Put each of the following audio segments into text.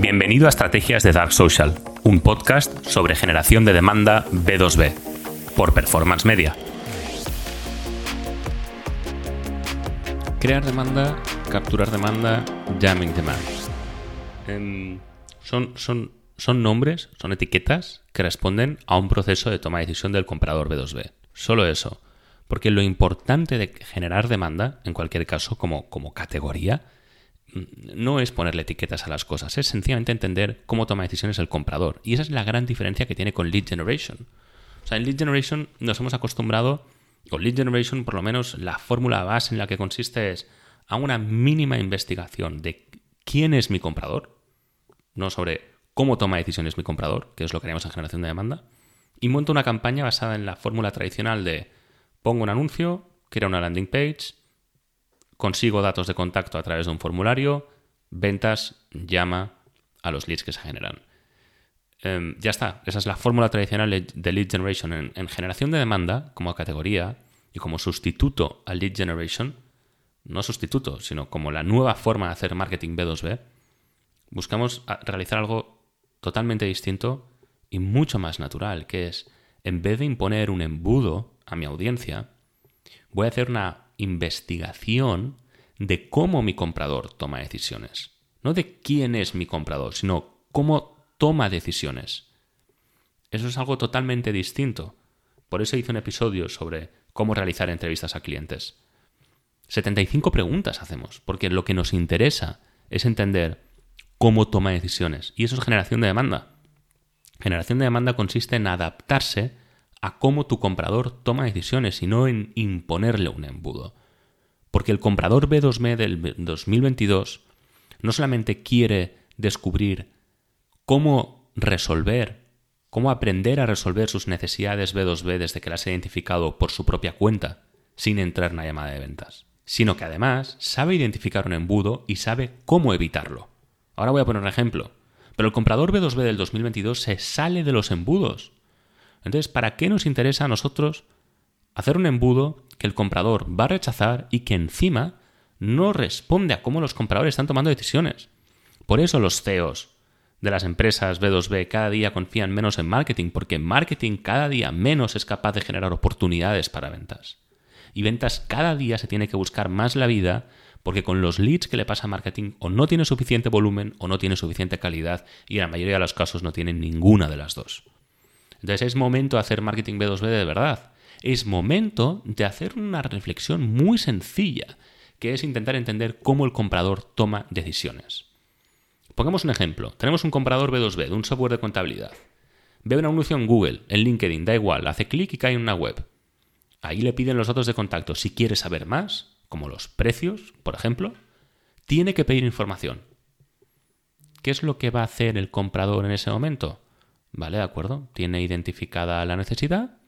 Bienvenido a Estrategias de Dark Social, un podcast sobre generación de demanda B2B, por Performance Media. Crear demanda, capturar demanda, jamming demand. Em, son, son, son nombres, son etiquetas que responden a un proceso de toma de decisión del comprador B2B. Solo eso. Porque lo importante de generar demanda, en cualquier caso, como, como categoría, no es ponerle etiquetas a las cosas, es sencillamente entender cómo toma decisiones el comprador. Y esa es la gran diferencia que tiene con lead generation. O sea, en lead generation nos hemos acostumbrado, con lead generation por lo menos la fórmula base en la que consiste es a una mínima investigación de quién es mi comprador, no sobre cómo toma decisiones mi comprador, que es lo que haríamos en generación de demanda, y monto una campaña basada en la fórmula tradicional de pongo un anuncio, crea una landing page, consigo datos de contacto a través de un formulario, ventas, llama a los leads que se generan. Em, ya está, esa es la fórmula tradicional de lead generation. En, generación de demanda, como categoría y como sustituto al lead generation, no sustituto, sino como la nueva forma de hacer marketing B2B, buscamos realizar algo totalmente distinto y mucho más natural, que es, en vez de imponer un embudo a mi audiencia, voy a hacer una investigación de cómo mi comprador toma decisiones. No de quién es mi comprador, sino cómo toma decisiones. Eso es algo totalmente distinto. Por eso hice un episodio sobre cómo realizar entrevistas a clientes. 75 preguntas hacemos, porque lo que nos interesa es entender cómo toma decisiones. Y eso es generación de demanda. Generación de demanda consiste en adaptarse a cómo tu comprador toma decisiones y no en imponerle un embudo. Porque el comprador B2B del 2022 no solamente quiere descubrir cómo resolver, cómo aprender a resolver sus necesidades B2B desde que las ha identificado por su propia cuenta, sin entrar en una llamada de ventas, sino que además sabe identificar un embudo y sabe cómo evitarlo. Ahora voy a poner un ejemplo. Pero el comprador B2B del 2022 se sale de los embudos entonces, ¿para qué nos interesa a nosotros hacer un embudo que el comprador va a rechazar y que encima no responde a cómo los compradores están tomando decisiones? Por eso los CEOs de las empresas B2B cada día confían menos en marketing, porque marketing cada día menos es capaz de generar oportunidades para ventas. Y ventas cada día se tiene que buscar más la vida porque con los leads que le pasa a marketing o no tiene suficiente volumen o no tiene suficiente calidad y en la mayoría de los casos no tiene ninguna de las dos. Entonces es momento de hacer marketing B2B de verdad. Es momento de hacer una reflexión muy sencilla, que es intentar entender cómo el comprador toma decisiones. Pongamos un ejemplo. Tenemos un comprador B2B de un software de contabilidad. Ve una anuncio en Google, en LinkedIn, da igual, hace clic y cae en una web. Ahí le piden los datos de contacto. Si quiere saber más, como los precios, por ejemplo, tiene que pedir información. ¿Qué es lo que va a hacer el comprador en ese momento? ¿Vale? ¿De acuerdo? Tiene identificada la necesidad,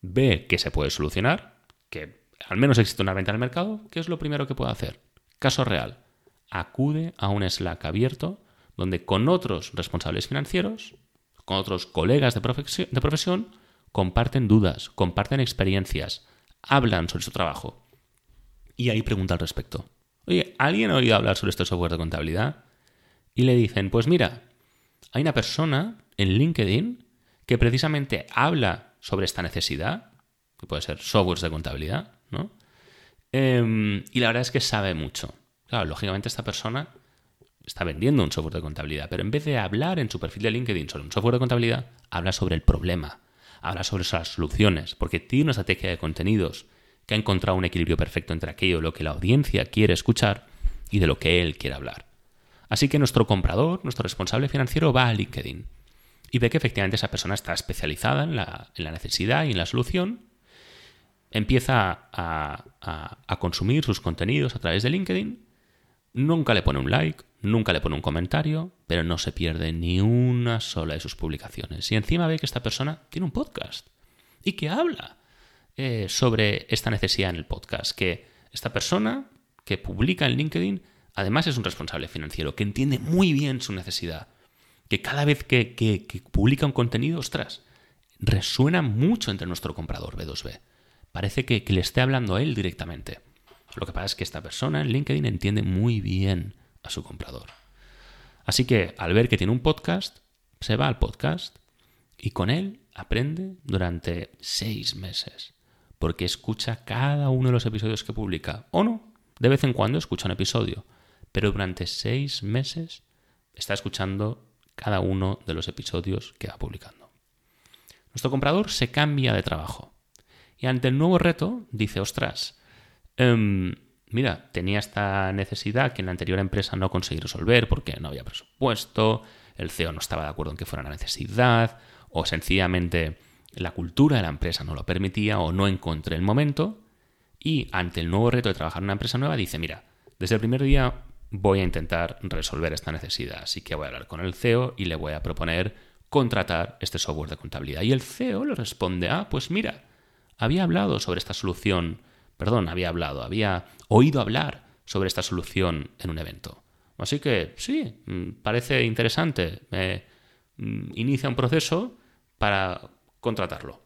ve que se puede solucionar, que al menos existe una venta en el mercado, ¿qué es lo primero que puede hacer? Caso real. Acude a un Slack abierto donde con otros responsables financieros, con otros colegas de profesión, de profesión comparten dudas, comparten experiencias, hablan sobre su trabajo. Y ahí pregunta al respecto. Oye, ¿alguien ha oído hablar sobre este software de contabilidad? Y le dicen, pues mira, hay una persona en LinkedIn que precisamente habla sobre esta necesidad, que puede ser softwares de contabilidad, ¿no? Em, y la verdad es que sabe mucho. Claro, lógicamente esta persona está vendiendo un software de contabilidad, pero en vez de hablar en su perfil de LinkedIn sobre un software de contabilidad, habla sobre el problema, habla sobre las soluciones, porque tiene una estrategia de contenidos que ha encontrado un equilibrio perfecto entre aquello lo que la audiencia quiere escuchar y de lo que él quiere hablar. Así que nuestro comprador, nuestro responsable financiero va a LinkedIn y ve que efectivamente esa persona está especializada en la, necesidad y en la solución, empieza a, consumir sus contenidos a través de LinkedIn, nunca le pone un like, nunca le pone un comentario, pero no se pierde ni una sola de sus publicaciones. Y encima ve que esta persona tiene un podcast y que habla eh, sobre esta necesidad en el podcast, que esta persona que publica en LinkedIn además es un responsable financiero, que entiende muy bien su necesidad que cada vez que, publica un contenido, ostras, resuena mucho entre nuestro comprador B2B. Parece que, le esté hablando a él directamente. Lo que pasa es que esta persona en LinkedIn entiende muy bien a su comprador. Así que al ver que tiene un podcast, se va al podcast y con él aprende durante seis meses, porque escucha cada uno de los episodios que publica. O no, de vez en cuando escucha un episodio, pero durante seis meses está escuchando cada uno de los episodios que va publicando. Nuestro comprador se cambia de trabajo y ante el nuevo reto dice, ostras, em, mira, tenía esta necesidad que en la anterior empresa no conseguí resolver porque no había presupuesto, el CEO no estaba de acuerdo en que fuera una necesidad, o sencillamente la cultura de la empresa no lo permitía o no encontré el momento. Y ante el nuevo reto de trabajar en una empresa nueva, dice, mira, desde el primer día voy a intentar resolver esta necesidad, así que voy a hablar con el CEO y le voy a proponer contratar este software de contabilidad. Y el CEO le responde, ah, pues mira, había hablado sobre esta solución, perdón, había hablado, había oído hablar sobre esta solución en un evento. Así que sí, mm, parece interesante. Mm, inicia un proceso para contratarlo.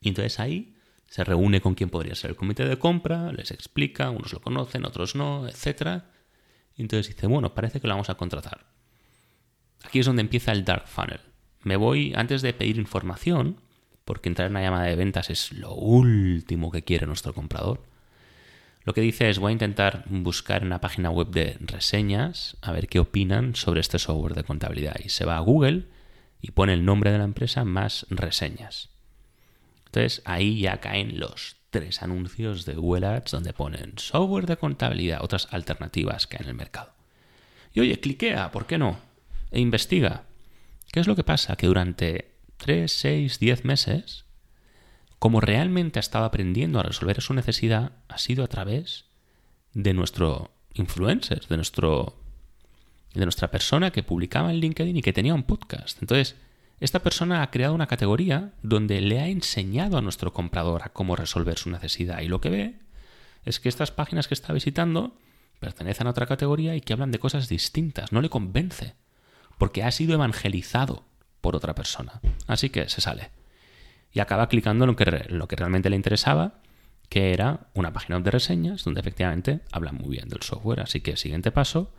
Y entonces ahí se reúne con quien podría ser el comité de compra, les explica, unos lo conocen, otros no, etc. Entonces dice, bueno, parece que lo vamos a contratar. Aquí es donde empieza el dark funnel. Me voy antes de pedir información, porque entrar en una llamada de ventas es lo último que quiere nuestro comprador. Lo que dice es voy a intentar buscar en una página web de reseñas a ver qué opinan sobre este software de contabilidad. Y se va a Google y pone el nombre de la empresa más reseñas. Entonces ahí ya caen los tres anuncios de Google Ads donde ponen software de contabilidad, otras alternativas que hay en el mercado. Y oye, cliquea, ¿por qué no? E investiga. ¿Qué es lo que pasa? Que durante 3, 6, 10 meses como realmente ha estado aprendiendo a resolver su necesidad ha sido a través de nuestro influencer, de nuestro de nuestra persona que publicaba en LinkedIn y que tenía un podcast. Entonces, esta persona ha creado una categoría donde le ha enseñado a nuestro comprador a cómo resolver su necesidad y lo que ve es que estas páginas que está visitando pertenecen a otra categoría y que hablan de cosas distintas, no le convence, porque ha sido evangelizado por otra persona. Así que se sale y acaba clicando en lo que, realmente le interesaba, que era una página de reseñas donde efectivamente habla muy bien del software. Así que siguiente paso,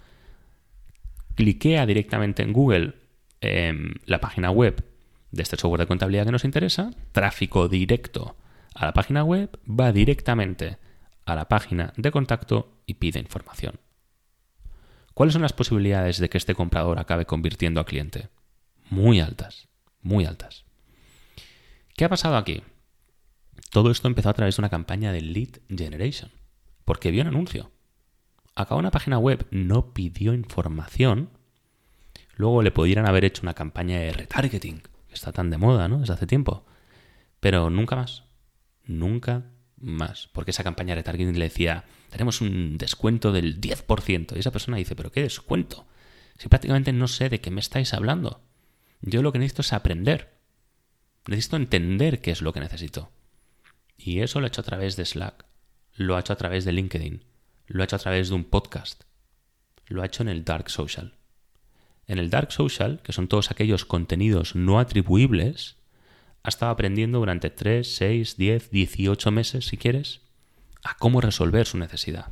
cliquea directamente en Google en la página web de este software de contabilidad que nos interesa, tráfico directo a la página web, va directamente a la página de contacto y pide información. ¿Cuáles son las posibilidades de que este comprador acabe convirtiendo a cliente? Muy altas, muy altas. ¿Qué ha pasado aquí? Todo esto empezó a través de una campaña de lead generation, porque vio un anuncio. Acá una página web no pidió información, luego le pudieran haber hecho una campaña de retargeting, que está tan de moda, ¿no? Desde hace tiempo. Pero nunca más. Nunca más. Porque esa campaña de retargeting le decía, tenemos un descuento del 10%. Y esa persona dice, ¿pero qué descuento? Si prácticamente no sé de qué me estáis hablando. Yo lo que necesito es aprender. Necesito entender qué es lo que necesito. Y eso lo he hecho a través de Slack, lo ha hecho a través de LinkedIn, lo ha hecho a través de un podcast, lo ha hecho en el Dark Social. En el Dark Social, que son todos aquellos contenidos no atribuibles, ha estado aprendiendo durante 3, 6, 10, 18 meses, si quieres, a cómo resolver su necesidad.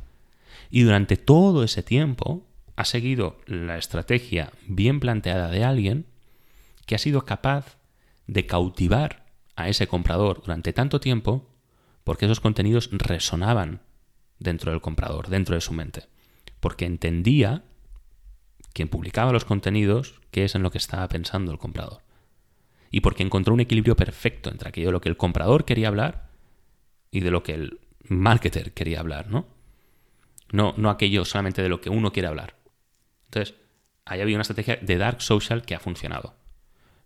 Y durante todo ese tiempo ha seguido la estrategia bien planteada de alguien que ha sido capaz de cautivar a ese comprador durante tanto tiempo porque esos contenidos resonaban dentro del comprador, dentro de su mente. Porque entendía quien publicaba los contenidos qué es en lo que estaba pensando el comprador. Y porque encontró un equilibrio perfecto entre aquello de lo que el comprador quería hablar y de lo que el marketer quería hablar, ¿no? No, no aquello solamente de lo que uno quiere hablar. Entonces, ahí había una estrategia de dark social que ha funcionado.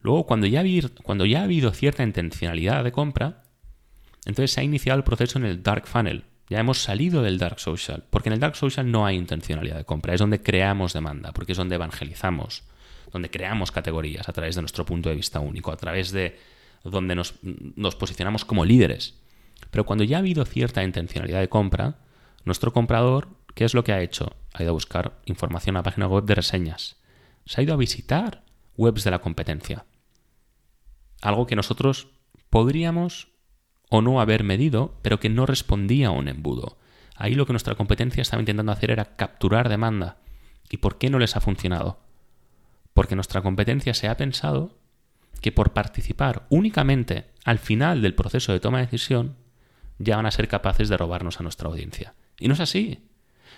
Luego, cuando ya, cuando ya ha habido cierta intencionalidad de compra, entonces se ha iniciado el proceso en el dark funnel. Ya hemos salido del dark social, porque en el dark social no hay intencionalidad de compra, es donde creamos demanda, porque es donde evangelizamos, donde creamos categorías a través de nuestro punto de vista único, a través de donde nos, posicionamos como líderes. Pero cuando ya ha habido cierta intencionalidad de compra, nuestro comprador, ¿qué es lo que ha hecho? Ha ido a buscar información a la página web de reseñas. Se ha ido a visitar webs de la competencia algo que nosotros podríamos o no haber medido, pero que no respondía a un embudo. Ahí lo que nuestra competencia estaba intentando hacer era capturar demanda ¿Y por qué no les ha funcionado? Porque nuestra competencia se ha pensado que por participar únicamente al final del proceso de toma de decisión ya van a ser capaces de robarnos a nuestra audiencia. Y no es así.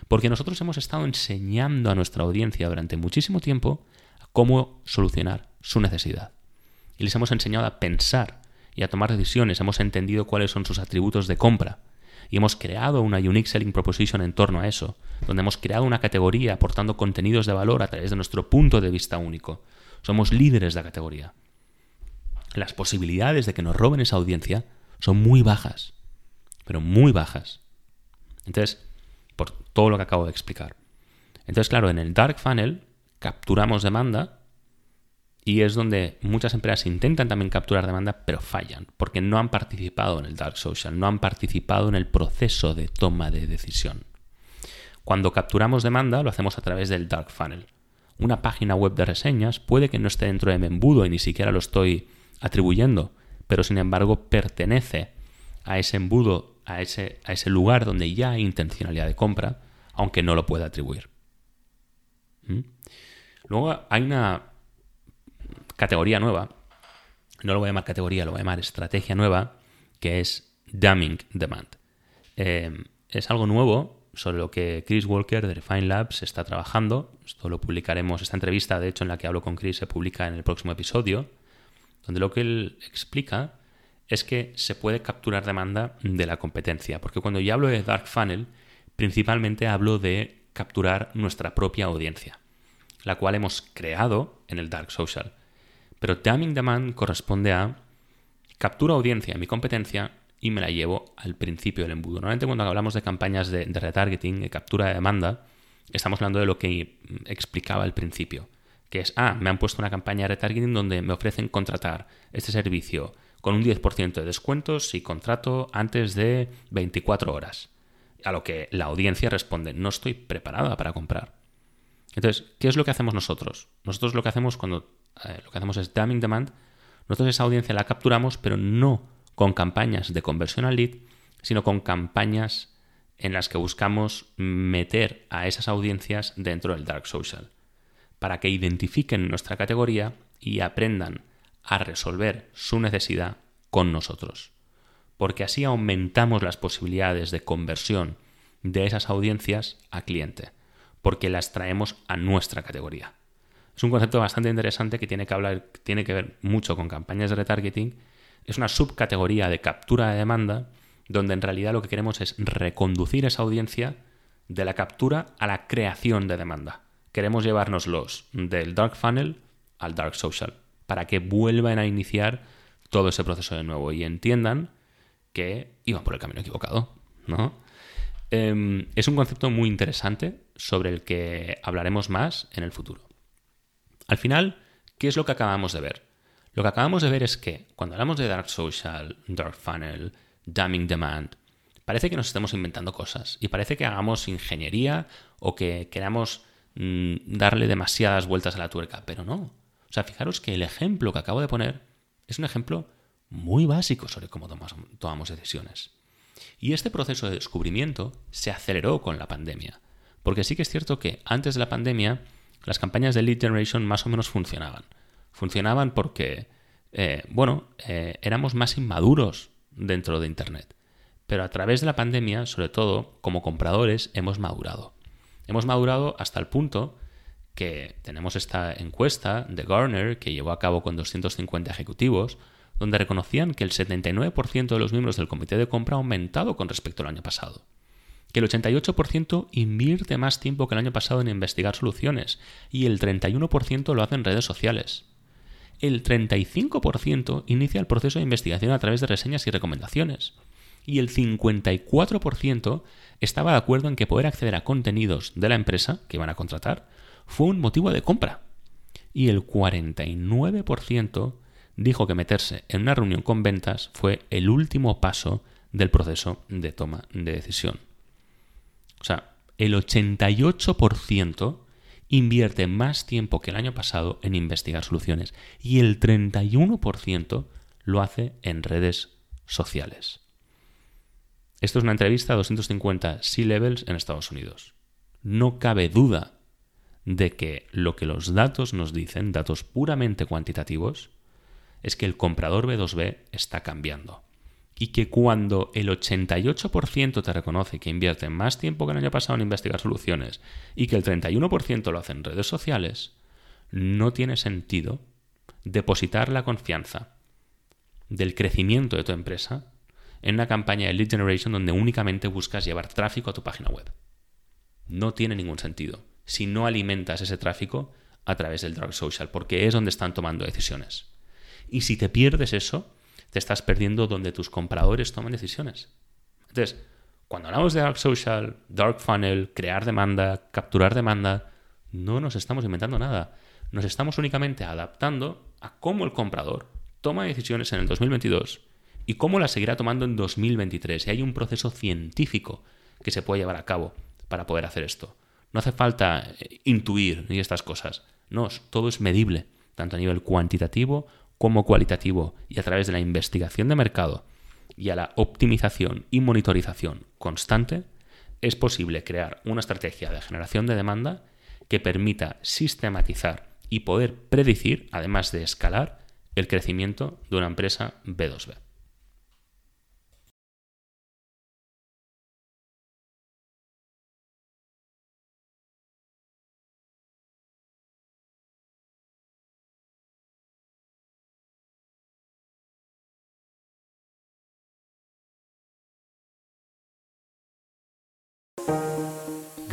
Porque nosotros hemos estado enseñando a nuestra audiencia durante muchísimo tiempo cómo solucionar su necesidad. Y les hemos enseñado a pensar y a tomar decisiones, hemos entendido cuáles son sus atributos de compra. Y hemos creado una Unique Selling Proposition en torno a eso, donde hemos creado una categoría aportando contenidos de valor a través de nuestro punto de vista único. Somos líderes de la categoría. Las posibilidades de que nos roben esa audiencia son muy bajas, pero muy bajas. Entonces, por todo lo que acabo de explicar. Entonces, claro, en el Dark Funnel capturamos demanda y es donde muchas empresas intentan también capturar demanda, pero fallan, porque no han participado en el Dark Social, no han participado en el proceso de toma de decisión. Cuando capturamos demanda, lo hacemos a través del Dark Funnel. Una página web de reseñas puede que no esté dentro de mi embudo y ni siquiera lo estoy atribuyendo, pero sin embargo pertenece a ese embudo, a ese, a ese lugar donde ya hay intencionalidad de compra, aunque no lo pueda atribuir. ¿Mm? Luego hay una categoría nueva, no lo voy a llamar categoría, lo voy a llamar estrategia nueva, que es Dumming Demand. Eh, es algo nuevo sobre lo que Chris Walker de Refine Labs está trabajando. Esto lo publicaremos, esta entrevista, de hecho, en la que hablo con Chris, se publica en el próximo episodio, donde lo que él explica es que se puede capturar demanda de la competencia. Porque cuando yo hablo de Dark Funnel, principalmente hablo de capturar nuestra propia audiencia, la cual hemos creado en el Dark Social. Pero Damning Demand corresponde a captura audiencia en mi competencia y me la llevo al principio del embudo. Normalmente cuando hablamos de campañas de, retargeting, de captura de demanda, estamos hablando de lo que explicaba al principio, que es, ah, me han puesto una campaña de retargeting donde me ofrecen contratar este servicio con un 10% de descuentos si contrato antes de 24 horas. A lo que la audiencia responde, no estoy preparada para comprar. Entonces, ¿qué es lo que hacemos nosotros? Nosotros lo que hacemos cuando eh, lo que hacemos es damning demand, nosotros esa audiencia la capturamos, pero no con campañas de conversión al lead, sino con campañas en las que buscamos meter a esas audiencias dentro del dark social, para que identifiquen nuestra categoría y aprendan a resolver su necesidad con nosotros. Porque así aumentamos las posibilidades de conversión de esas audiencias a cliente, porque las traemos a nuestra categoría. Es un concepto bastante interesante que tiene que, hablar, tiene que ver mucho con campañas de retargeting. Es una subcategoría de captura de demanda donde en realidad lo que queremos es reconducir esa audiencia de la captura a la creación de demanda. Queremos llevárnoslos del dark funnel al dark social para que vuelvan a iniciar todo ese proceso de nuevo y entiendan que iban por el camino equivocado. Em, es un concepto muy interesante sobre el que hablaremos más en el futuro. Al final, ¿qué es lo que acabamos de ver? Lo que acabamos de ver es que cuando hablamos de Dark Social, Dark Funnel, Dumbing Demand, parece que nos estemos inventando cosas y parece que hagamos ingeniería o que queramos mm, darle demasiadas vueltas a la tuerca, pero no. O sea, fijaros que el ejemplo que acabo de poner es un ejemplo muy básico sobre cómo tomamos decisiones. Y este proceso de descubrimiento se aceleró con la pandemia. Porque sí que es cierto que antes de la pandemia las campañas de lead generation más o menos funcionaban. Funcionaban porque, eh, bueno, eh, éramos más inmaduros dentro de Internet. Pero a través de la pandemia, sobre todo, como compradores, hemos madurado. Hemos madurado hasta el punto que tenemos esta encuesta de Garner que llevó a cabo con 250 ejecutivos, donde reconocían que el 79% de los miembros del comité de compra ha aumentado con respecto al año pasado que el 88% invierte más tiempo que el año pasado en investigar soluciones y el 31% lo hace en redes sociales. El 35% inicia el proceso de investigación a través de reseñas y recomendaciones. Y el 54% estaba de acuerdo en que poder acceder a contenidos de la empresa que iban a contratar fue un motivo de compra. Y el 49% dijo que meterse en una reunión con ventas fue el último paso del proceso de toma de decisión. O sea, el 88% invierte más tiempo que el año pasado en investigar soluciones y el 31% lo hace en redes sociales. Esto es una entrevista a 250 C-Levels en Estados Unidos. No cabe duda de que lo que los datos nos dicen, datos puramente cuantitativos, es que el comprador B2B está cambiando. Y que cuando el 88% te reconoce que invierte más tiempo que el año pasado en investigar soluciones y que el 31% lo hace en redes sociales, no tiene sentido depositar la confianza del crecimiento de tu empresa en una campaña de lead generation donde únicamente buscas llevar tráfico a tu página web. No tiene ningún sentido si no alimentas ese tráfico a través del dark social, porque es donde están tomando decisiones. Y si te pierdes eso, te estás perdiendo donde tus compradores toman decisiones. Entonces, cuando hablamos de dark social, dark funnel, crear demanda, capturar demanda, no nos estamos inventando nada. Nos estamos únicamente adaptando a cómo el comprador toma decisiones en el 2022 y cómo las seguirá tomando en 2023. Y hay un proceso científico que se puede llevar a cabo para poder hacer esto. No hace falta eh, intuir ni estas cosas. No, todo es medible, tanto a nivel cuantitativo como cualitativo y a través de la investigación de mercado y a la optimización y monitorización constante, es posible crear una estrategia de generación de demanda que permita sistematizar y poder predecir, además de escalar, el crecimiento de una empresa B2B.